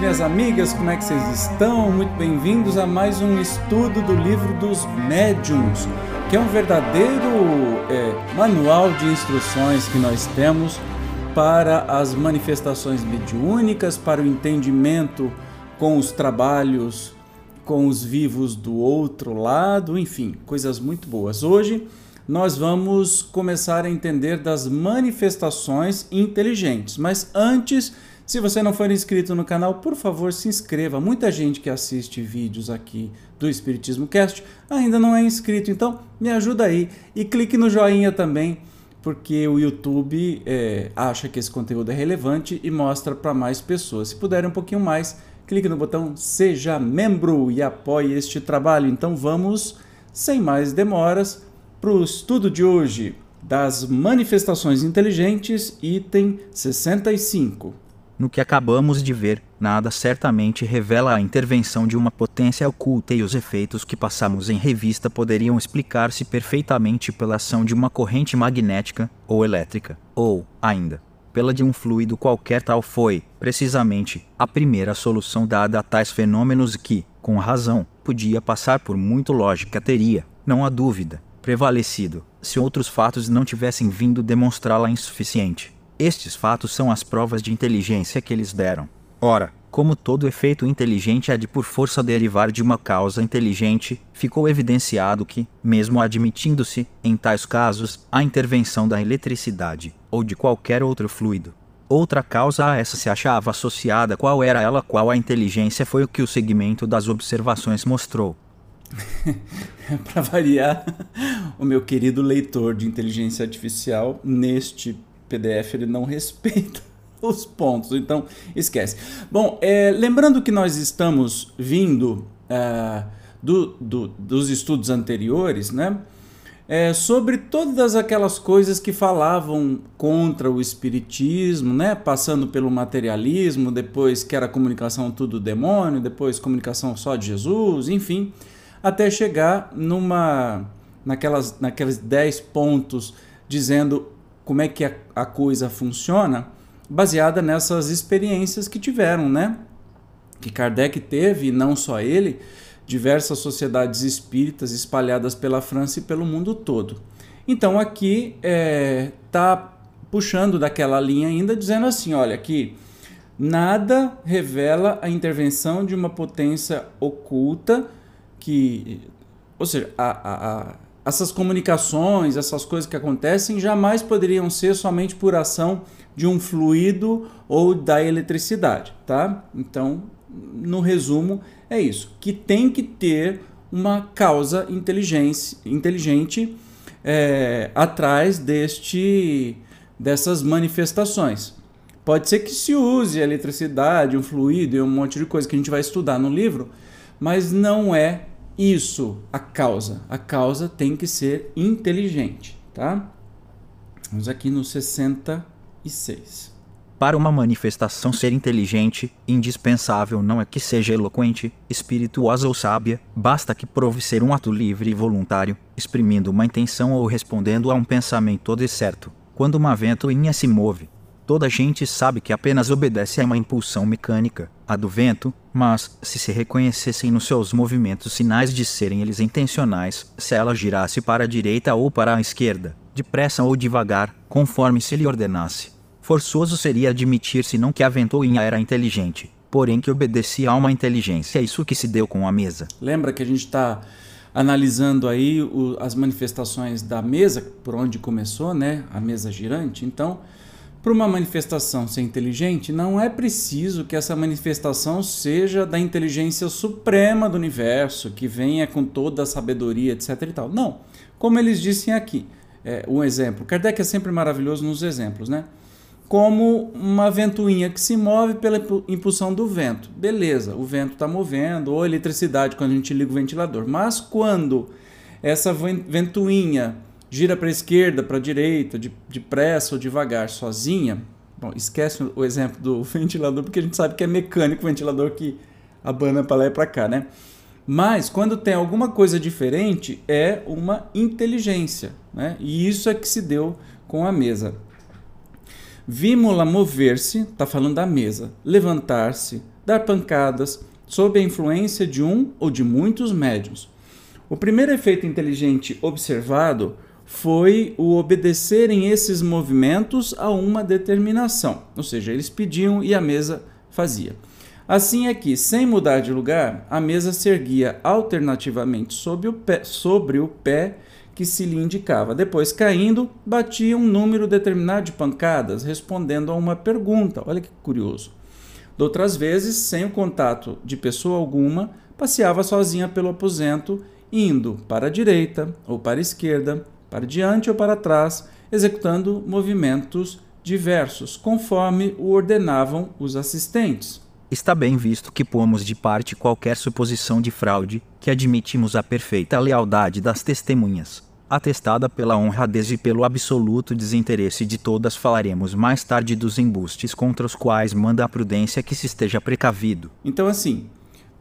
minhas amigas, como é que vocês estão? Muito bem-vindos a mais um estudo do livro dos médiums, que é um verdadeiro é, manual de instruções que nós temos para as manifestações mediúnicas, para o entendimento com os trabalhos com os vivos do outro lado, enfim, coisas muito boas. Hoje nós vamos começar a entender das manifestações inteligentes, mas antes se você não for inscrito no canal, por favor, se inscreva. Muita gente que assiste vídeos aqui do Espiritismo Cast ainda não é inscrito, então me ajuda aí e clique no joinha também, porque o YouTube é, acha que esse conteúdo é relevante e mostra para mais pessoas. Se puderem um pouquinho mais, clique no botão Seja Membro e apoie este trabalho. Então vamos, sem mais demoras, para o estudo de hoje das manifestações inteligentes, item 65. No que acabamos de ver, nada certamente revela a intervenção de uma potência oculta e os efeitos que passamos em revista poderiam explicar-se perfeitamente pela ação de uma corrente magnética ou elétrica, ou, ainda, pela de um fluido qualquer tal foi, precisamente, a primeira solução dada a tais fenômenos que, com razão, podia passar por muito lógica teria, não há dúvida, prevalecido, se outros fatos não tivessem vindo demonstrá-la insuficiente. Estes fatos são as provas de inteligência que eles deram. Ora, como todo efeito inteligente é de por força derivar de uma causa inteligente, ficou evidenciado que, mesmo admitindo-se, em tais casos, a intervenção da eletricidade, ou de qualquer outro fluido, outra causa a essa se achava associada, qual era ela, qual a inteligência, foi o que o segmento das observações mostrou. Para variar, o meu querido leitor de inteligência artificial, neste PDF ele não respeita os pontos, então esquece. Bom, é, lembrando que nós estamos vindo é, do, do, dos estudos anteriores, né? É, sobre todas aquelas coisas que falavam contra o espiritismo, né? Passando pelo materialismo, depois que era comunicação tudo demônio, depois comunicação só de Jesus, enfim, até chegar numa naquelas naqueles 10 pontos dizendo como é que a, a coisa funciona, baseada nessas experiências que tiveram, né? Que Kardec teve, e não só ele, diversas sociedades espíritas espalhadas pela França e pelo mundo todo. Então aqui está é, tá puxando daquela linha ainda, dizendo assim: olha, que nada revela a intervenção de uma potência oculta que. Ou seja, a, a, a essas comunicações, essas coisas que acontecem, jamais poderiam ser somente por ação de um fluido ou da eletricidade, tá? Então, no resumo, é isso. Que tem que ter uma causa inteligente é, atrás deste, dessas manifestações. Pode ser que se use a eletricidade, um fluido e um monte de coisa que a gente vai estudar no livro, mas não é isso a causa. A causa tem que ser inteligente, tá? Vamos aqui no 66. Para uma manifestação ser inteligente, indispensável não é que seja eloquente, espirituosa ou sábia, basta que prove ser um ato livre e voluntário, exprimindo uma intenção ou respondendo a um pensamento certo. Quando uma ventoinha se move, toda gente sabe que apenas obedece a uma impulsão mecânica, a do vento, mas, se se reconhecessem nos seus movimentos sinais de serem eles intencionais, se ela girasse para a direita ou para a esquerda, depressa ou devagar, conforme se lhe ordenasse. Forçoso seria admitir-se não que a ventoinha era inteligente, porém que obedecia a uma inteligência. É isso que se deu com a mesa. Lembra que a gente está analisando aí o, as manifestações da mesa, por onde começou, né? A mesa girante. Então, para uma manifestação ser inteligente, não é preciso que essa manifestação seja da inteligência suprema do universo, que venha com toda a sabedoria, etc. E tal. Não. Como eles dizem aqui, é, um exemplo. Kardec é sempre maravilhoso nos exemplos, né? Como uma ventoinha que se move pela impulsão do vento. Beleza, o vento está movendo, ou eletricidade quando a gente liga o ventilador. Mas quando essa ventoinha gira para a esquerda, para a direita, de, depressa ou devagar, sozinha. Bom, esquece o exemplo do ventilador, porque a gente sabe que é mecânico o ventilador que abana para lá e para cá, né? Mas quando tem alguma coisa diferente, é uma inteligência, né? E isso é que se deu com a mesa. Vimos-la mover-se, está falando da mesa, levantar-se, dar pancadas, sob a influência de um ou de muitos médios. O primeiro efeito inteligente observado foi o obedecerem esses movimentos a uma determinação, ou seja, eles pediam e a mesa fazia. Assim é que, sem mudar de lugar, a mesa se erguia alternativamente sobre o pé, sobre o pé que se lhe indicava. Depois, caindo, batia um número determinado de pancadas, respondendo a uma pergunta. Olha que curioso. De outras vezes, sem o contato de pessoa alguma, passeava sozinha pelo aposento, indo para a direita ou para a esquerda, para diante ou para trás, executando movimentos diversos, conforme o ordenavam os assistentes. Está bem visto que pomos de parte qualquer suposição de fraude, que admitimos a perfeita lealdade das testemunhas, atestada pela honradez e pelo absoluto desinteresse de todas. Falaremos mais tarde dos embustes contra os quais manda a prudência que se esteja precavido. Então, assim,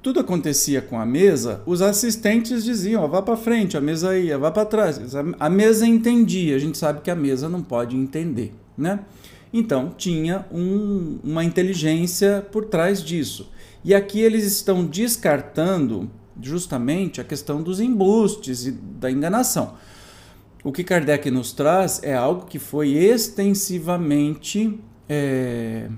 tudo acontecia com a mesa, os assistentes diziam: vá para frente, a mesa ia, vá para trás. A mesa entendia, a gente sabe que a mesa não pode entender, né? Então, tinha um, uma inteligência por trás disso. E aqui eles estão descartando justamente a questão dos embustes e da enganação. O que Kardec nos traz é algo que foi extensivamente é,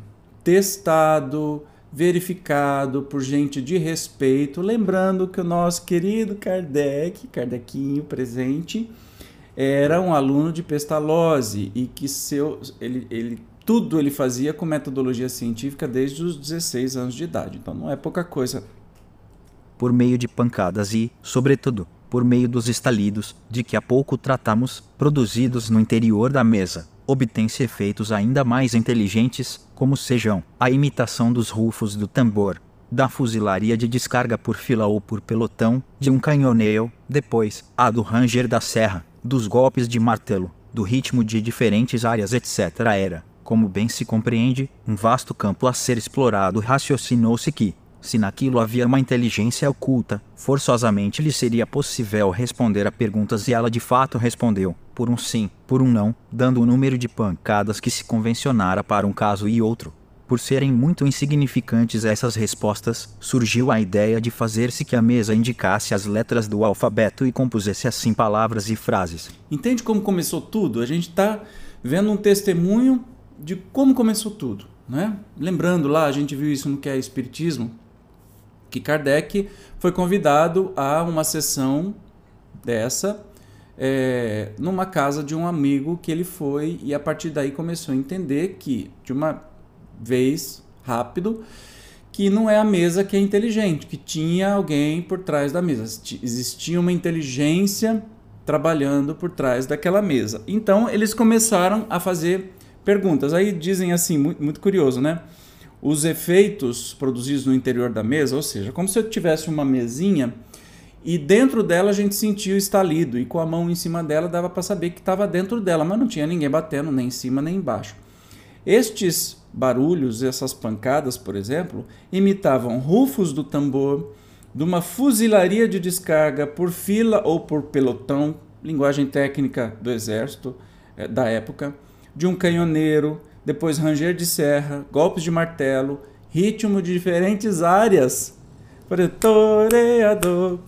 testado, verificado por gente de respeito. Lembrando que o nosso querido Kardec, Kardecinho presente, era um aluno de Pestalozzi e que seu, ele, ele tudo ele fazia com metodologia científica desde os 16 anos de idade. Então não é pouca coisa. Por meio de pancadas e, sobretudo, por meio dos estalidos, de que há pouco tratamos, produzidos no interior da mesa, obtém-se efeitos ainda mais inteligentes, como sejam a imitação dos rufos do tambor, da fuzilaria de descarga por fila ou por pelotão, de um canhoneio, depois, a do ranger da serra, dos golpes de martelo, do ritmo de diferentes áreas, etc. Era, como bem se compreende, um vasto campo a ser explorado. Raciocinou-se que, se naquilo havia uma inteligência oculta, forçosamente lhe seria possível responder a perguntas e ela de fato respondeu, por um sim, por um não, dando o número de pancadas que se convencionara para um caso e outro. Por serem muito insignificantes essas respostas, surgiu a ideia de fazer-se que a mesa indicasse as letras do alfabeto e compusesse assim palavras e frases. Entende como começou tudo? A gente está vendo um testemunho de como começou tudo. Né? Lembrando lá, a gente viu isso no que é Espiritismo, que Kardec foi convidado a uma sessão dessa é, numa casa de um amigo que ele foi e a partir daí começou a entender que de uma vez rápido que não é a mesa que é inteligente, que tinha alguém por trás da mesa, existia uma inteligência trabalhando por trás daquela mesa. Então eles começaram a fazer perguntas. Aí dizem assim, muito, muito curioso, né? Os efeitos produzidos no interior da mesa, ou seja, como se eu tivesse uma mesinha e dentro dela a gente sentia o estalido e com a mão em cima dela dava para saber que estava dentro dela, mas não tinha ninguém batendo nem em cima nem embaixo. Estes barulhos, essas pancadas, por exemplo, imitavam rufos do tambor, de uma fuzilaria de descarga por fila ou por pelotão, linguagem técnica do exército é, da época, de um canhoneiro, depois ranger de serra, golpes de martelo, ritmo de diferentes áreas. Toreador,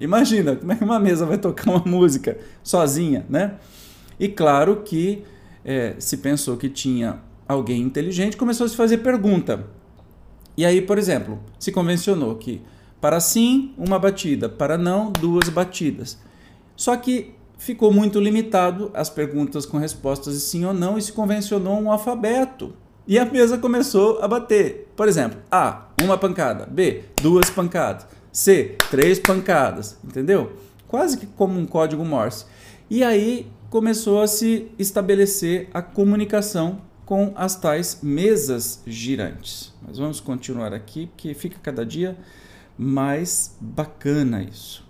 Imagina como é que uma mesa vai tocar uma música sozinha, né? E claro que é, se pensou que tinha alguém inteligente, começou a se fazer pergunta. E aí, por exemplo, se convencionou que para sim, uma batida, para não, duas batidas. Só que ficou muito limitado as perguntas com respostas de sim ou não e se convencionou um alfabeto. E a mesa começou a bater. Por exemplo, A, uma pancada. B, duas pancadas. C, três pancadas. Entendeu? Quase que como um código Morse. E aí começou a se estabelecer a comunicação com as tais mesas girantes. Mas vamos continuar aqui, porque fica cada dia mais bacana isso.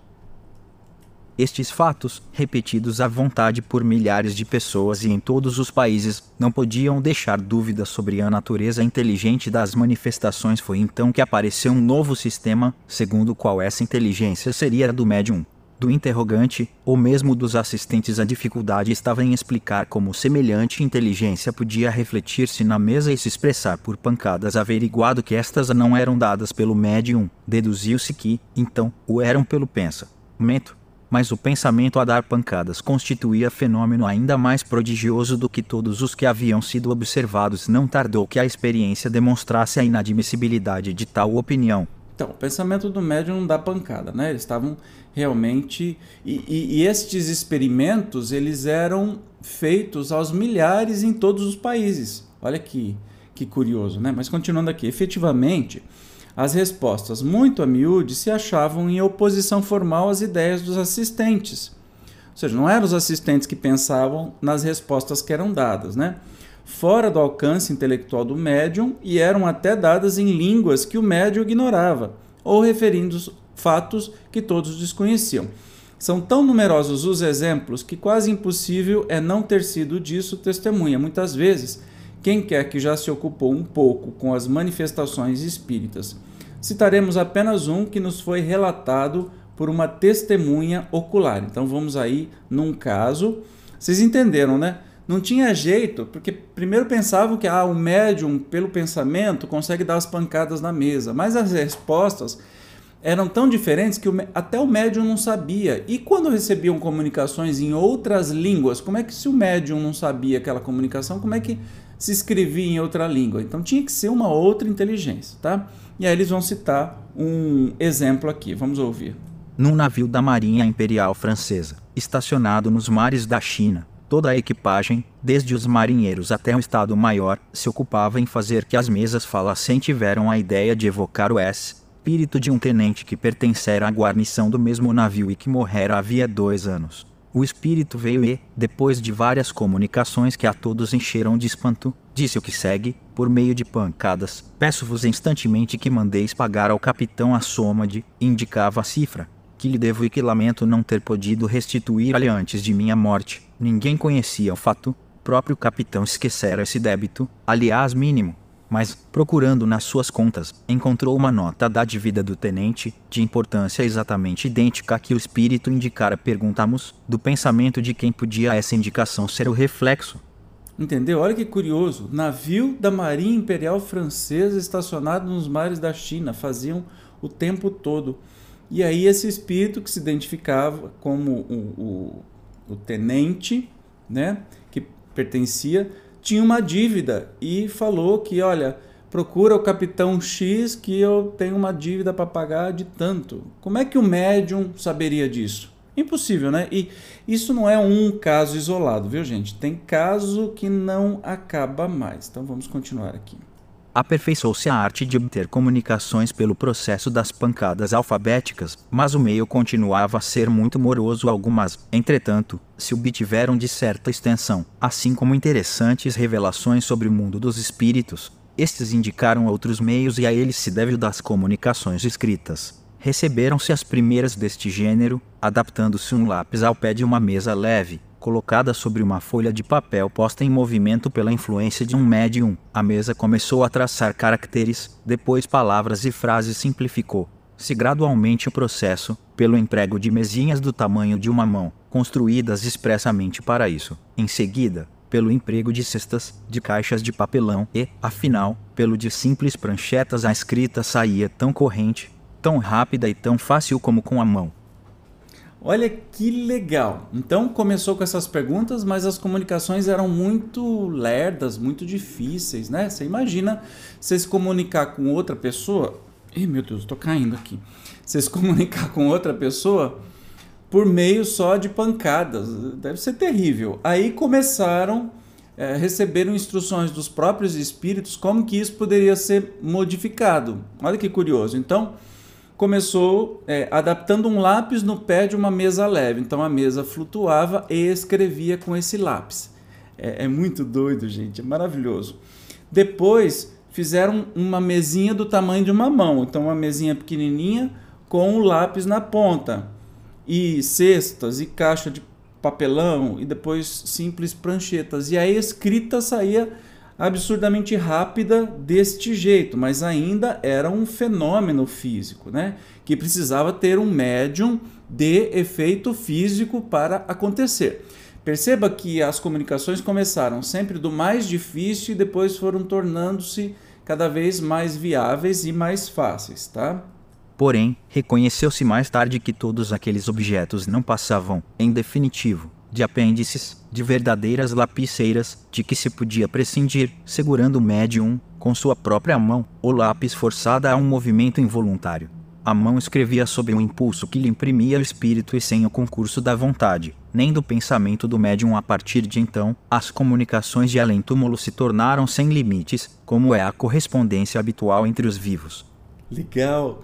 Estes fatos, repetidos à vontade por milhares de pessoas e em todos os países, não podiam deixar dúvidas sobre a natureza inteligente das manifestações. Foi então que apareceu um novo sistema, segundo o qual essa inteligência seria a do médium do interrogante, ou mesmo dos assistentes, a dificuldade estava em explicar como semelhante inteligência podia refletir-se na mesa e se expressar por pancadas. Averiguado que estas não eram dadas pelo médium, deduziu-se que, então, o eram pelo pensamento. Mas o pensamento a dar pancadas constituía fenômeno ainda mais prodigioso do que todos os que haviam sido observados. Não tardou que a experiência demonstrasse a inadmissibilidade de tal opinião. Então, o pensamento do médium dá pancada, né? Eles estavam realmente... E, e, e, estes experimentos, eles eram feitos aos milhares em todos os países. Olha que, que curioso, né? Mas continuando aqui, efetivamente, as respostas muito a miúde se achavam em oposição formal às ideias dos assistentes. Ou seja, não eram os assistentes que pensavam nas respostas que eram dadas, né? fora do alcance intelectual do médium e eram até dadas em línguas que o médium ignorava, ou referindo fatos que todos desconheciam. São tão numerosos os exemplos que quase impossível é não ter sido disso testemunha. Muitas vezes, quem quer que já se ocupou um pouco com as manifestações espíritas. Citaremos apenas um que nos foi relatado por uma testemunha ocular. Então vamos aí num caso. Vocês entenderam, né? não tinha jeito, porque primeiro pensavam que ah, o médium, pelo pensamento, consegue dar as pancadas na mesa, mas as respostas eram tão diferentes que o, até o médium não sabia. E quando recebiam comunicações em outras línguas, como é que se o médium não sabia aquela comunicação, como é que se escrevia em outra língua? Então tinha que ser uma outra inteligência, tá? E aí eles vão citar um exemplo aqui, vamos ouvir. Num navio da Marinha Imperial Francesa, estacionado nos mares da China, Toda a equipagem, desde os marinheiros até o Estado-Maior, se ocupava em fazer que as mesas falassem tiveram a ideia de evocar o espírito de um tenente que pertencera à guarnição do mesmo navio e que morrera havia dois anos. O espírito veio e, depois de várias comunicações que a todos encheram de espanto, disse o que segue, por meio de pancadas: Peço-vos instantemente que mandeis pagar ao capitão a soma de, indicava a cifra, que lhe devo e que lamento não ter podido restituir-lhe antes de minha morte. Ninguém conhecia o fato, próprio capitão esquecera esse débito, aliás mínimo. Mas, procurando nas suas contas, encontrou uma nota da dívida do tenente, de importância exatamente idêntica à que o espírito indicara. Perguntamos, do pensamento de quem podia essa indicação ser o reflexo. Entendeu? Olha que curioso. Navio da Marinha Imperial Francesa estacionado nos mares da China faziam o tempo todo. E aí esse espírito que se identificava como o, o, o tenente, né, que pertencia, tinha uma dívida e falou que, olha, procura o capitão X que eu tenho uma dívida para pagar de tanto. Como é que o médium saberia disso? Impossível, né? E isso não é um caso isolado, viu, gente? Tem caso que não acaba mais. Então vamos continuar aqui aperfeiçoou-se a arte de obter comunicações pelo processo das pancadas alfabéticas, mas o meio continuava a ser muito moroso. Algumas, entretanto, se obtiveram de certa extensão, assim como interessantes revelações sobre o mundo dos espíritos. Estes indicaram outros meios e a eles se deve o das comunicações escritas. Receberam-se as primeiras deste gênero, adaptando-se um lápis ao pé de uma mesa leve, colocada sobre uma folha de papel posta em movimento pela influência de um médium. A mesa começou a traçar caracteres, depois palavras e frases simplificou. Se gradualmente o processo, pelo emprego de mesinhas do tamanho de uma mão, construídas expressamente para isso. Em seguida, pelo emprego de cestas, de caixas de papelão e, afinal, pelo de simples pranchetas, a escrita saía tão corrente, tão rápida e tão fácil como com a mão. Olha que legal. Então começou com essas perguntas, mas as comunicações eram muito lerdas, muito difíceis, né? Você imagina você se comunicar com outra pessoa. Ih, meu Deus, tô caindo aqui. Você se comunicar com outra pessoa por meio só de pancadas. Deve ser terrível. Aí começaram, é, receberam instruções dos próprios espíritos como que isso poderia ser modificado. Olha que curioso. Então começou é, adaptando um lápis no pé de uma mesa leve. Então a mesa flutuava e escrevia com esse lápis. É, é muito doido, gente, é maravilhoso. Depois fizeram uma mesinha do tamanho de uma mão, então uma mesinha pequenininha com o lápis na ponta e cestas e caixa de papelão e depois simples pranchetas. E a escrita saía absurdamente rápida deste jeito, mas ainda era um fenômeno físico, né? Que precisava ter um médium de efeito físico para acontecer. Perceba que as comunicações começaram sempre do mais difícil e depois foram tornando-se cada vez mais viáveis e mais fáceis, tá? Porém, reconheceu-se mais tarde que todos aqueles objetos não passavam, em definitivo, de apêndices, de verdadeiras lapiceiras, de que se podia prescindir, segurando o médium, com sua própria mão, o lápis forçada a um movimento involuntário. A mão escrevia sob um impulso que lhe imprimia o espírito e sem o concurso da vontade, nem do pensamento do médium. A partir de então, as comunicações de além-túmulo se tornaram sem limites, como é a correspondência habitual entre os vivos. Legal!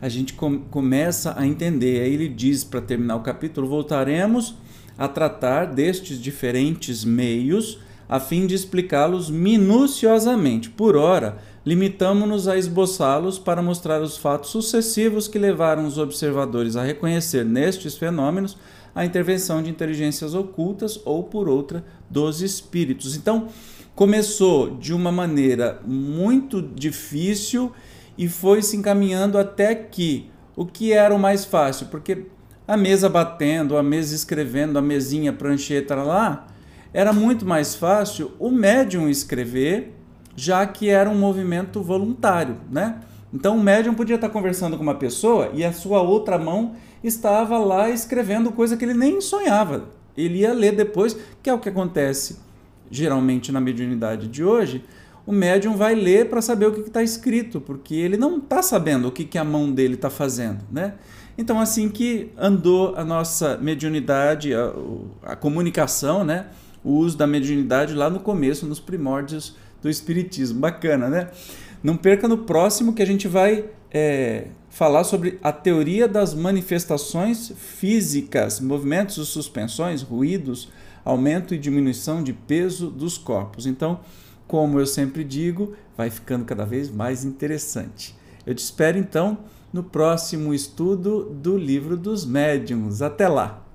A gente com começa a entender. Aí ele diz, para terminar o capítulo: voltaremos a tratar destes diferentes meios a fim de explicá-los minuciosamente. Por ora, limitamos-nos a esboçá-los para mostrar os fatos sucessivos que levaram os observadores a reconhecer nestes fenômenos a intervenção de inteligências ocultas ou por outra dos espíritos. Então, começou de uma maneira muito difícil e foi se encaminhando até que o que era o mais fácil, porque a mesa batendo, a mesa escrevendo, a mesinha, prancheta lá, era muito mais fácil o médium escrever, já que era um movimento voluntário, né? Então o médium podia estar conversando com uma pessoa e a sua outra mão estava lá escrevendo coisa que ele nem sonhava. Ele ia ler depois, que é o que acontece geralmente na mediunidade de hoje. O médium vai ler para saber o que está escrito, porque ele não está sabendo o que, que a mão dele está fazendo, né? Então, assim que andou a nossa mediunidade, a, a comunicação, né? o uso da mediunidade lá no começo, nos primórdios do Espiritismo. Bacana, né? Não perca no próximo que a gente vai é, falar sobre a teoria das manifestações físicas, movimentos e suspensões, ruídos, aumento e diminuição de peso dos corpos. Então, como eu sempre digo, vai ficando cada vez mais interessante. Eu te espero então no próximo estudo do livro dos médiuns. Até lá!